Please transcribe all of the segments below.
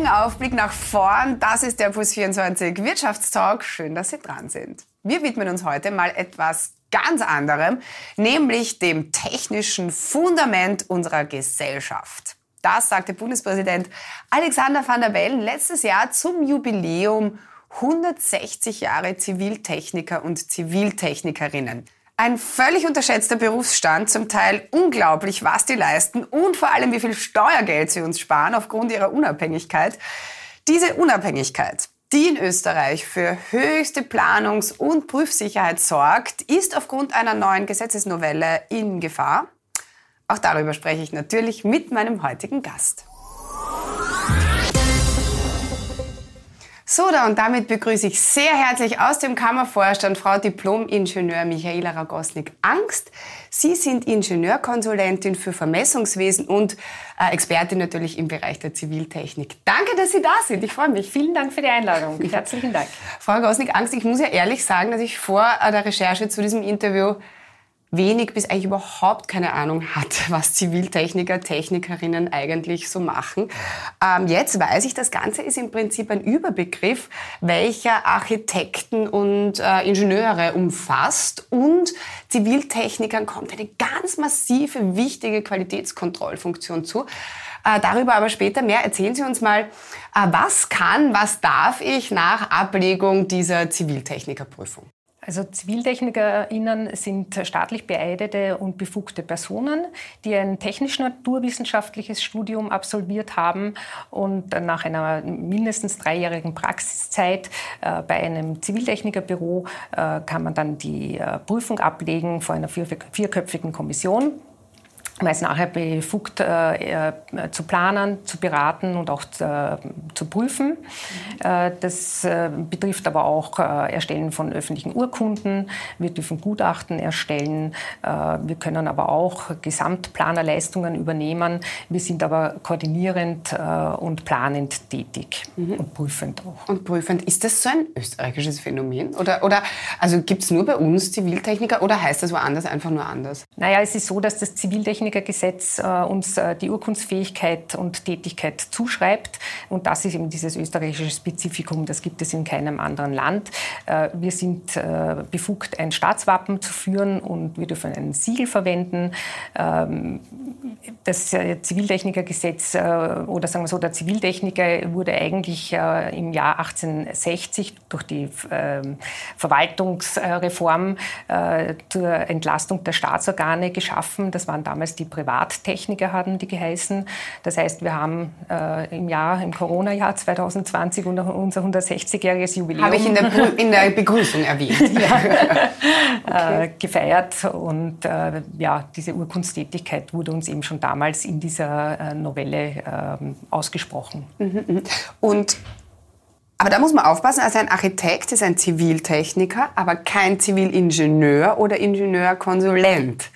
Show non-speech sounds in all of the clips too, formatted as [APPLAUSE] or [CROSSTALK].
Augenaufblick nach vorn. Das ist der Plus 24 Wirtschaftstalk. Schön, dass Sie dran sind. Wir widmen uns heute mal etwas ganz anderem, nämlich dem technischen Fundament unserer Gesellschaft. Das sagte Bundespräsident Alexander van der Bellen letztes Jahr zum Jubiläum 160 Jahre Ziviltechniker und Ziviltechnikerinnen. Ein völlig unterschätzter Berufsstand, zum Teil unglaublich, was die leisten und vor allem, wie viel Steuergeld sie uns sparen aufgrund ihrer Unabhängigkeit. Diese Unabhängigkeit, die in Österreich für höchste Planungs- und Prüfsicherheit sorgt, ist aufgrund einer neuen Gesetzesnovelle in Gefahr. Auch darüber spreche ich natürlich mit meinem heutigen Gast. So, da und damit begrüße ich sehr herzlich aus dem Kammervorstand Frau Diplom-Ingenieur Michaela Ragosnik-Angst. Sie sind Ingenieurkonsulentin für Vermessungswesen und äh, Expertin natürlich im Bereich der Ziviltechnik. Danke, dass Sie da sind. Ich freue mich. Vielen Dank für die Einladung. Herzlichen Dank. Frau Ragosnik-Angst, ich muss ja ehrlich sagen, dass ich vor äh, der Recherche zu diesem Interview wenig bis eigentlich überhaupt keine Ahnung hat, [LAUGHS] was Ziviltechniker, Technikerinnen eigentlich so machen. Ähm, jetzt weiß ich, das Ganze ist im Prinzip ein Überbegriff, welcher Architekten und äh, Ingenieure umfasst und Ziviltechnikern kommt eine ganz massive, wichtige Qualitätskontrollfunktion zu. Äh, darüber aber später mehr. Erzählen Sie uns mal, äh, was kann, was darf ich nach Ablegung dieser Ziviltechnikerprüfung? Also ZiviltechnikerInnen sind staatlich beeidete und befugte Personen, die ein technisch-naturwissenschaftliches Studium absolviert haben und nach einer mindestens dreijährigen Praxiszeit äh, bei einem Ziviltechnikerbüro äh, kann man dann die äh, Prüfung ablegen vor einer vierköpfigen Kommission man ist nachher befugt, äh, äh, zu planen, zu beraten und auch zu, äh, zu prüfen. Äh, das äh, betrifft aber auch äh, Erstellen von öffentlichen Urkunden. Wir dürfen Gutachten erstellen. wir können aber auch Gesamtplanerleistungen übernehmen. Wir sind aber koordinierend und planend tätig mhm. und prüfend auch. Und prüfend. Ist das so ein österreichisches Phänomen? Oder, oder also gibt es nur bei uns Ziviltechniker oder heißt das woanders einfach nur anders? Naja, es ist so, dass das Ziviltechniker Technikergesetz äh, uns äh, die Urkundsfähigkeit und Tätigkeit zuschreibt. Und das ist eben dieses österreichische Spezifikum, das gibt es in keinem anderen Land. Äh, wir sind befugt, ein Staatswappen zu führen und wir dürfen ein Siegel verwenden. Ähm, das Ziviltechnikergesetz oder sagen wir so, der Ziviltechniker wurde eigentlich im Jahr 1860 durch die ähm, Verwaltungsreform zur Entlastung der Staatsorgane geschaffen. Das waren damals die Privattechniker haben die geheißen. Das heißt, wir haben äh, im Jahr, im Corona-Jahr 2020 unser 160-jähriges Jubiläum. Habe ich in der, [LAUGHS] in der Begrüßung erwähnt. ja, [LAUGHS] okay. äh, gefeiert. Und äh, ja, diese Urkunsttätigkeit wurde uns eben schon damals in dieser äh, Novelle ähm, ausgesprochen. Mhm, mhm. Und aber da muss man aufpassen, also ein Architekt ist ein Ziviltechniker, aber kein Zivilingenieur oder Ingenieurkonsulent.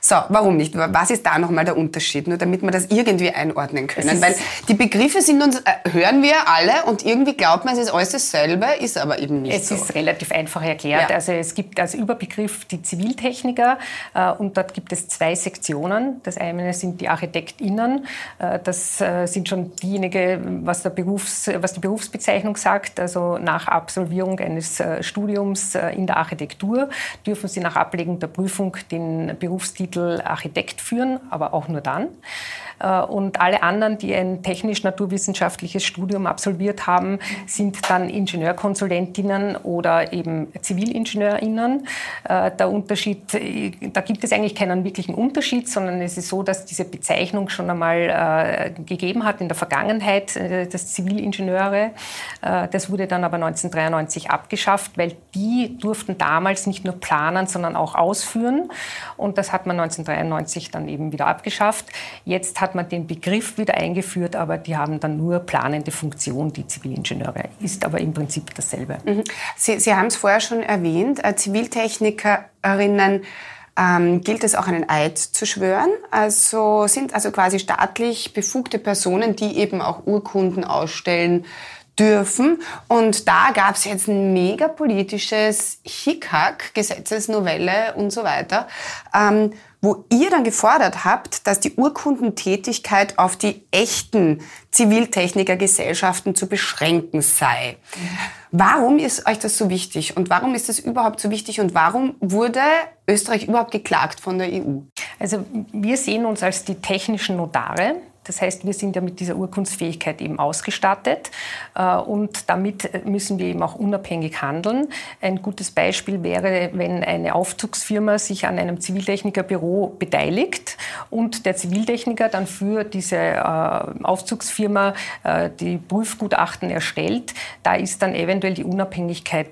So, warum nicht? Was ist da nochmal der Unterschied? Nur damit wir das irgendwie einordnen können. Weil die Begriffe sind uns, äh, hören wir alle und irgendwie glaubt man, es ist alles dasselbe, ist aber eben nicht es so. Es ist relativ einfach erklärt. Ja. Also es gibt als Überbegriff die Ziviltechniker äh, und dort gibt es zwei Sektionen. Das eine sind die ArchitektInnen. Äh, das äh, sind schon diejenigen, was, der Berufs-, was die Berufsbezeichnung sagt. Also nach Absolvierung eines äh, Studiums äh, in der Architektur dürfen sie nach Ablegung der Prüfung den Berufstitel Titel Architekt führen, aber auch nur dann. Äh, und alle anderen, die ein technisch-naturwissenschaftliches Studium absolviert haben, sind dann Ingenieurkonsulentinnen oder eben Zivilingenieurinnen. Äh, der Unterschied, äh, da gibt es eigentlich keinen wirklichen Unterschied, sondern es ist so, dass diese Bezeichnung schon einmal gegeben hat in der Vergangenheit, das Zivilingenieure. Das wurde dann aber 1993 abgeschafft, weil die durften damals nicht nur planen, sondern auch ausführen. Und das hat man 1993 dann eben wieder abgeschafft. Jetzt hat man den Begriff wieder eingeführt, aber die haben dann nur planende Funktion, die Zivilingenieure. Ist aber im Prinzip dasselbe. Mhm. Sie, Sie haben es vorher schon erwähnt, äh, Ziviltechnikerinnen ähm, gilt es auch einen Eid zu schwören. Also sind also quasi staatlich befugte Personen, die eben auch Urkunden ausstellen dürfen. Und da gab es jetzt ein mega politisches Hickhack, Gesetzesnovelle und so weiter, ähm, wo ihr dann gefordert habt, dass die Urkundentätigkeit auf die echten Ziviltechnikergesellschaften zu beschränken sei. Warum ist euch das so wichtig und warum ist das überhaupt so wichtig und warum wurde Österreich überhaupt geklagt von der EU? Also wir sehen uns als die technischen Notare. Das heißt, wir sind ja mit dieser Urkundsfähigkeit eben ausgestattet äh, und damit müssen wir eben auch unabhängig handeln. Ein gutes Beispiel wäre, wenn eine Aufzugsfirma sich an einem Ziviltechnikerbüro beteiligt und der Ziviltechniker dann für diese äh, Aufzugsfirma äh, die Prüfgutachten erstellt. Da ist dann eventuell die Unabhängigkeit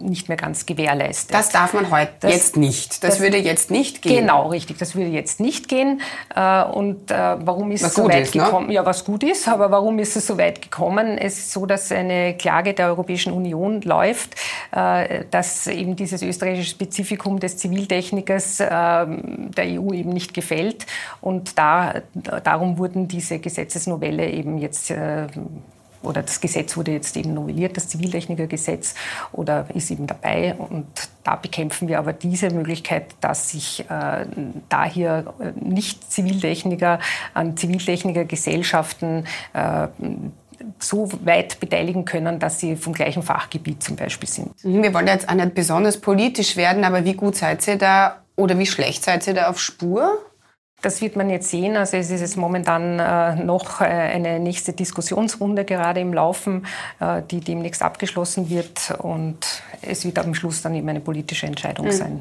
nicht mehr ganz gewährleistet. Das darf man heute das, jetzt nicht. Das, das, würde jetzt nicht gehen. Genau, richtig. Das würde jetzt nicht gehen. Und warum ist es so weit gekommen. Ne? Ja, was gut ist, aber warum ist es so weit gekommen? Es ist so, dass eine Klage der Europäischen Union läuft, äh, dass eben dieses österreichische Spezifikum des Ziviltechnikers äh, der EU eben nicht gefällt. Und da, darum wurden diese Gesetzesnovelle eben jetzt äh, oder das Gesetz wurde jetzt eben novelliert, das Ziviltechnikergesetz, oder ist eben dabei. Und da bekämpfen wir aber diese Möglichkeit, dass sich äh, da hier äh, nicht Ziviltechniker an Ziviltechnikergesellschaften äh, so weit beteiligen können, dass sie vom gleichen Fachgebiet zum Beispiel sind. Wir wollen jetzt auch nicht besonders politisch werden, aber wie gut seid ihr da oder wie schlecht seid ihr da auf Spur? Das wird man jetzt sehen. Also es ist jetzt momentan äh, noch äh, eine nächste Diskussionsrunde gerade im Laufen, äh, die demnächst abgeschlossen wird. Und es wird am Schluss dann eben eine politische Entscheidung mhm. sein.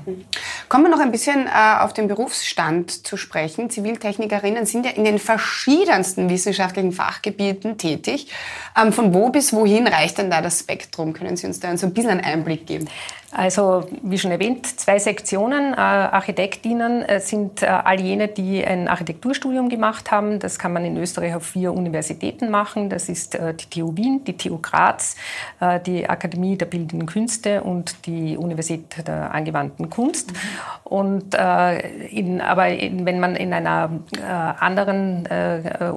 Kommen wir noch ein bisschen auf den Berufsstand zu sprechen. Ziviltechnikerinnen sind ja in den verschiedensten wissenschaftlichen Fachgebieten tätig. Ähm, von wo bis wohin reicht denn da das Spektrum? Können Sie uns da so ein bisschen einen Einblick geben? Also, wie schon erwähnt, zwei Sektionen. Äh, Architektinnen äh, sind äh, all jene, die ein Architekturstudium gemacht haben. Das kann man in Österreich auf vier Universitäten machen. Das ist äh, die TU Wien, die TU Graz, äh, die Akademie der Bildenden Künste und die Universität der angewandten Kunst. Mhm. Und, äh, in, aber in, wenn man in einer anderen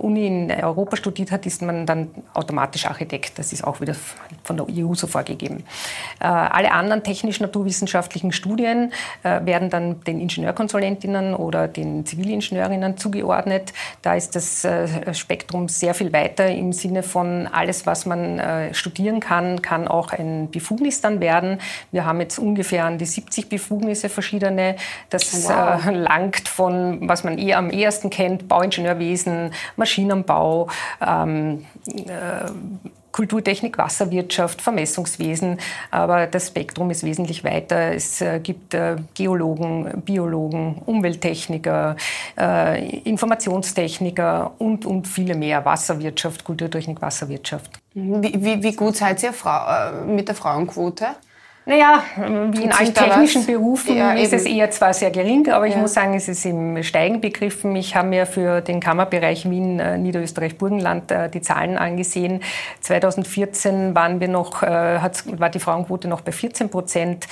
Uni in Europa studiert hat, ist man dann automatisch Architekt. Das ist auch wieder von der EU so vorgegeben. alle anderen Technologien technisch-naturwissenschaftlichen Studien äh, werden dann den Ingenieurkonsulentinnen oder den Zivilingenieurinnen zugeordnet. Da ist das äh, Spektrum sehr viel weiter im Sinne von alles, was man äh, studieren kann, kann auch ein Befugnis dann werden. Wir haben jetzt ungefähr an die 70 Befugnisse verschiedene. Das wow. Äh, langt von, was man eher am ehesten kennt, Bauingenieurwesen, Maschinenbau, ähm, äh, Kulturtechnik, Wasserwirtschaft, Vermessungswesen, aber das Spektrum ist wesentlich weiter. Es äh, gibt äh, Geologen, Biologen, Umwelttechniker, äh, Informationstechniker und, und viele mehr. Wasserwirtschaft, Kulturtechnik, Wasserwirtschaft. Wie, wie, wie gut seid ihr Frau, mit der Frauenquote? Naja, wie in allen technischen Berufen ja, ist es eher zwar sehr gering, aber ich muss sagen, es ist im Steigen begriffen. Ich habe mir für den Kammerbereich Wien, äh, Niederösterreich, Burgenland äh, die Zahlen angesehen. 2014 waren wir noch, äh, war die Frauenquote noch bei 14 Prozent,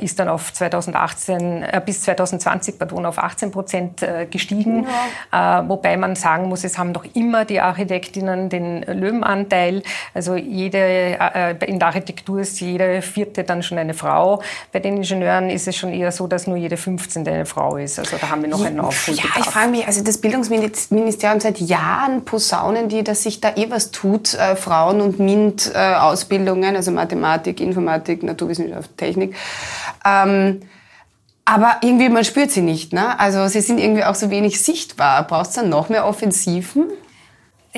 ist dann auf 2018, bis 2020 pardon, auf 18 Prozent gestiegen. Ja. Wobei man sagen muss, es haben noch immer die Architektinnen den Löwenanteil. Also jede, in der Architektur ist jede vierte dann schon eine Frau. Bei den Ingenieuren ist es schon eher so, dass nur jede 15. eine Frau ist. Also da haben wir noch einen Aufholbedarf. Ja, ich frage mich, also das Bildungsministerium seit Jahren posaunen die, dass sich da eh was tut, äh, Frauen- und MINT-Ausbildungen, äh, also Mathematik, Informatik, Naturwissenschaft, Technik. Ähm, aber irgendwie, man spürt sie nicht. Ne? Also sie sind irgendwie auch so wenig sichtbar. Braucht es dann noch mehr Offensiven?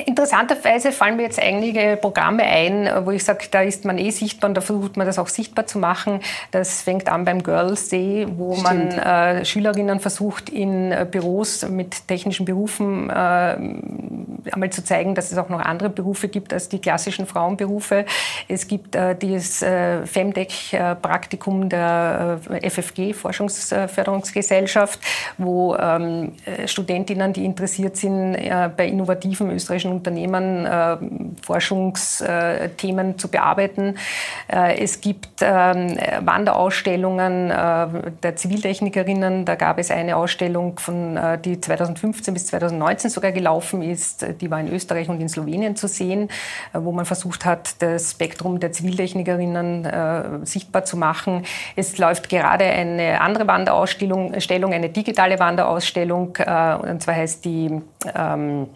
Interessanterweise fallen mir jetzt einige Programme ein, wo ich sage, da ist man eh sichtbar und da versucht man das auch sichtbar zu machen. Das fängt an beim Girls Day, wo Stimmt. man äh, Schülerinnen versucht, in äh, Büros mit technischen Berufen äh, einmal zu zeigen, dass es auch noch andere Berufe gibt als die klassischen Frauenberufe. Es gibt äh, dieses äh, Femtech-Praktikum der äh, FFG, Forschungsförderungsgesellschaft, wo ähm, Studentinnen, die interessiert sind, bei innovativen österreichischen Unternehmen äh, Forschungsthemen zu bearbeiten. Äh, es gibt ähm, Wanderausstellungen äh, der Ziviltechnikerinnen. Da gab es eine Ausstellung, von, die 2015 bis 2019 sogar gelaufen ist, die war in Österreich und in Slowenien zu sehen, äh, wo man versucht hat, das Spektrum der Ziviltechnikerinnen äh, sichtbar zu machen. Es läuft gerade eine andere Wanderausstellung, eine digitale Wanderausstellung, äh, und zwar heißt die ähm,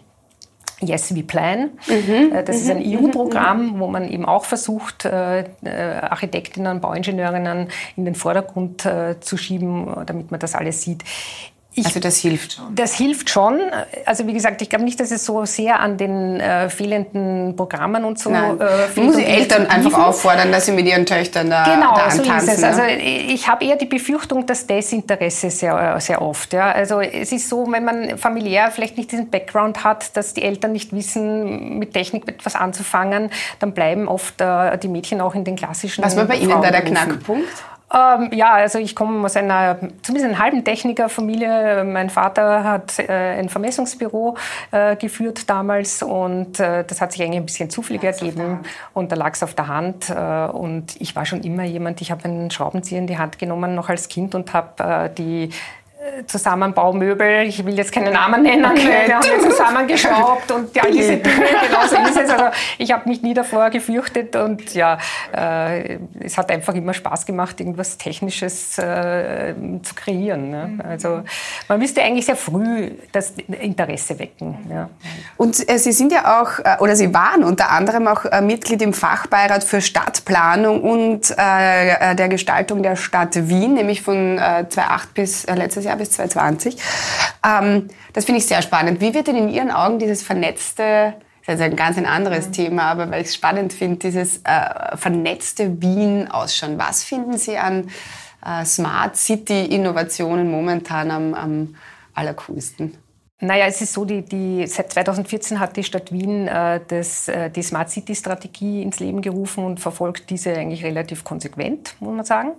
Yes, We Plan. Mhm. Das ist ein mhm. EU-Programm, mhm. wo man eben auch versucht, Architektinnen, Bauingenieurinnen in den Vordergrund zu schieben, damit man das alles sieht. Ich, also das hilft schon. Das hilft schon. Also wie gesagt, ich glaube nicht, dass es so sehr an den äh, fehlenden Programmen und so Nein. äh, muss die Eltern einfach auffordern, dass sie mit ihren Töchtern da, genau, da antanzen. Genau, so ist es. Ne? Also ich habe eher die Befürchtung, dass Desinteresse sehr, sehr oft. Ja. Also es ist so, wenn man familiär vielleicht nicht diesen Background hat, dass die Eltern nicht wissen, mit Technik etwas anzufangen, dann bleiben oft äh, die Mädchen auch in den klassischen Was war bei Ihnen da der Knackpunkt? Ähm, ja, also ich komme aus einer zumindest einer halben Technikerfamilie. Mein Vater hat äh, ein Vermessungsbüro äh, geführt damals und äh, das hat sich eigentlich ein bisschen zufällig ergeben und da lag es auf der Hand äh, und ich war schon immer jemand, ich habe einen Schraubenzieher in die Hand genommen noch als Kind und habe äh, die Zusammenbaumöbel, ich will jetzt keine Namen nennen, okay. wir haben zusammengeschraubt und all [LAUGHS] diese Dinge, genau so ist es. Also ich habe mich nie davor gefürchtet und ja, äh, es hat einfach immer Spaß gemacht, irgendwas Technisches äh, zu kreieren. Ne? Mhm. Also man müsste eigentlich sehr früh das Interesse wecken. Ja. Und äh, Sie sind ja auch, äh, oder Sie waren unter anderem auch äh, Mitglied im Fachbeirat für Stadtplanung und äh, der Gestaltung der Stadt Wien, nämlich von 2008 bis letztes Jahr Jahr bis 2020. Ähm, das finde ich sehr spannend. Wie wird denn in Ihren Augen dieses vernetzte das ist ein ganz ein anderes mhm. Thema, aber weil ich es spannend finde, dieses äh, vernetzte Wien ausschauen. Was finden Sie an äh, Smart City Innovationen momentan am, am allercoolsten? Naja, es ist so, die, die, seit 2014 hat die Stadt Wien äh, das, äh, die Smart City Strategie ins Leben gerufen und verfolgt diese eigentlich relativ konsequent, muss man sagen.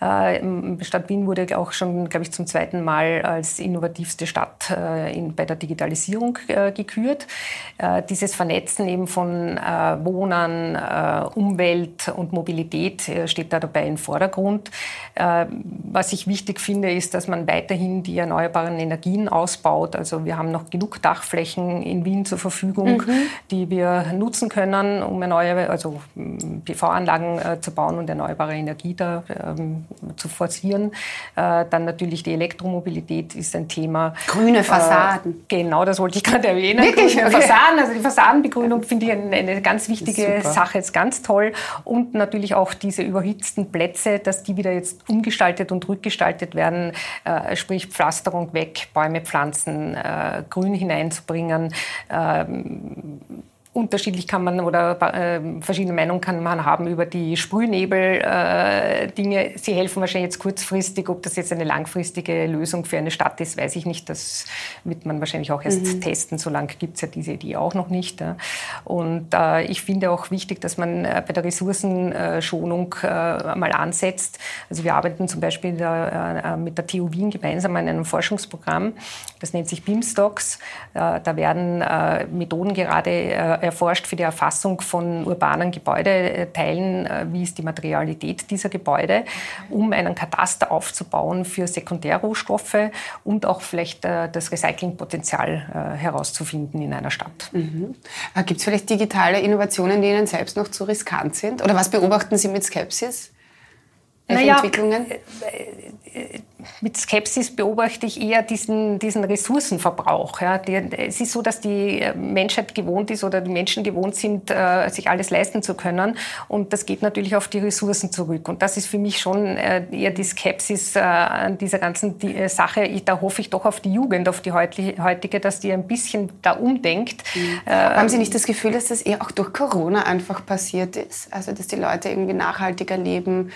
Ja. Äh, Stadt Wien wurde auch schon, glaube ich, zum zweiten Mal als innovativste Stadt äh, in, bei der Digitalisierung äh, gekürt. Äh, dieses Vernetzen eben von Wohnen, Umwelt und Mobilität steht da dabei im Vordergrund. was ich wichtig finde, ist, dass man weiterhin die erneuerbaren Energien ausbaut, also wir haben noch genug Dachflächen in Wien zur Verfügung, mhm. die wir nutzen können, um neue, also PV-Anlagen äh, zu bauen und erneuerbare Energie da ähm, zu forcieren. Äh, dann natürlich die Elektromobilität ist ein Thema. Grüne äh, Fassaden. Äh, genau, das wollte ich gerade erwähnen. Wirklich? Grüne okay. Fassaden, also die Fassadenbegrünung finde ich eine, eine, ganz wichtige Sache, ist ganz toll. Und natürlich auch diese überhitzten Plätze, dass die wieder jetzt umgestaltet und rückgestaltet werden, äh, sprich Pflasterung weg, Bäume pflanzen, äh, Grün hineinzubringen. Ähm, unterschiedlich kann man oder äh, verschiedene Meinungen kann man haben über die Sprühnebel-Dinge. Äh, Sie helfen wahrscheinlich jetzt kurzfristig. Ob das jetzt eine langfristige Lösung für eine Stadt ist, weiß ich nicht. Das wird man wahrscheinlich auch erst mhm. testen. So lange gibt es ja diese Idee auch noch nicht. Ja. Und äh, ich finde auch wichtig, dass man äh, bei der Ressourcenschonung äh, mal ansetzt. Also wir arbeiten zum Beispiel da, äh, mit der TU Wien gemeinsam an einem Forschungsprogramm. Das nennt sich BIM-Stocks. da werden Methoden gerade erforscht für die Erfassung von urbanen Gebäudeteilen, äh, wie ist die Materialität dieser Gebäude, um einen Kataster aufzubauen für Sekundärrohstoffe und auch vielleicht äh, das Recyclingpotenzial äh, herauszufinden in einer Stadt. Mhm. Gibt es vielleicht digitale Innovationen, die Ihnen selbst noch zu riskant sind? Oder was beobachten Sie mit Skepsis? Naja, Entwicklungen? Mit Skepsis beobachte ich eher diesen, diesen Ressourcenverbrauch. Ja. Die, es ist so, dass die äh, Menschheit gewohnt ist oder die Menschen gewohnt sind, äh, sich alles leisten zu können. Und das geht natürlich auf die Ressourcen zurück. Und das ist für mich schon äh, eher die Skepsis äh, an dieser ganzen die, äh, Sache. Ich, da hoffe ich doch auf die Jugend, auf die heutige, dass die ein bisschen da umdenkt. Mhm. Haben Sie nicht das Gefühl, dass das eher auch durch Corona einfach passiert ist? Also, dass die Leute irgendwie nachhaltiger leben?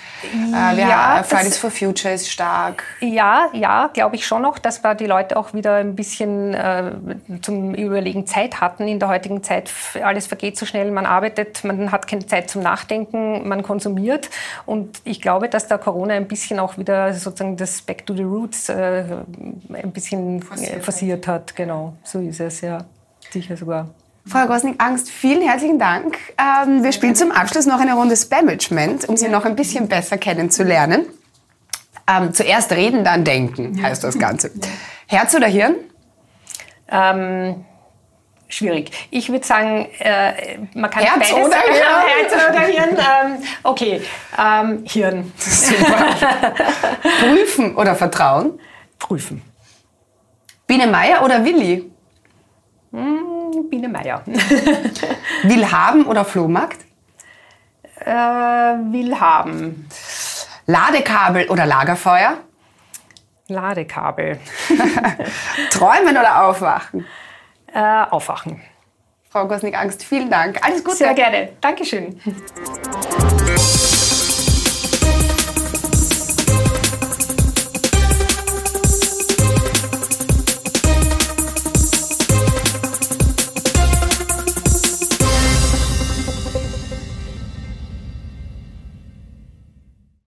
Äh, ja, Fridays for Future ist stark. Ja, ja, glaube ich schon noch, dass wir die Leute auch wieder ein bisschen äh, zum Überlegen Zeit hatten. In der heutigen Zeit, alles vergeht so schnell, man arbeitet, man hat keine Zeit zum Nachdenken, man konsumiert. Und ich glaube, dass da Corona ein bisschen auch wieder sozusagen das Back to the Roots äh, ein bisschen forciert, forciert hat. Genau, so ist es, ja. Sicher sogar. Frau Gosnik Angst, vielen herzlichen Dank. Ähm, wir spielen zum Abschluss noch eine Runde Spamagement, um Sie noch ein bisschen besser kennenzulernen. Ähm, zuerst reden, dann denken, heißt das Ganze. Herz oder Hirn? Ähm, Schwierig. Ich würde sagen, äh, man kann Herz beides oder sagen. Hirn? [LAUGHS] Herz oder Hirn. Ähm, okay, ähm, Hirn. Super. [LAUGHS] Prüfen oder vertrauen? Prüfen. Biene Meier oder Willi? Biene Meier. Will haben oder Flohmarkt? äh, will haben. Ladekabel oder Lagerfeuer? Ladekabel. [LAUGHS] Träumen oder aufwachen? Äh, aufwachen. Frau Gosnik-Angst, vielen Dank. Alles Gute. Sehr gerne. Dankeschön.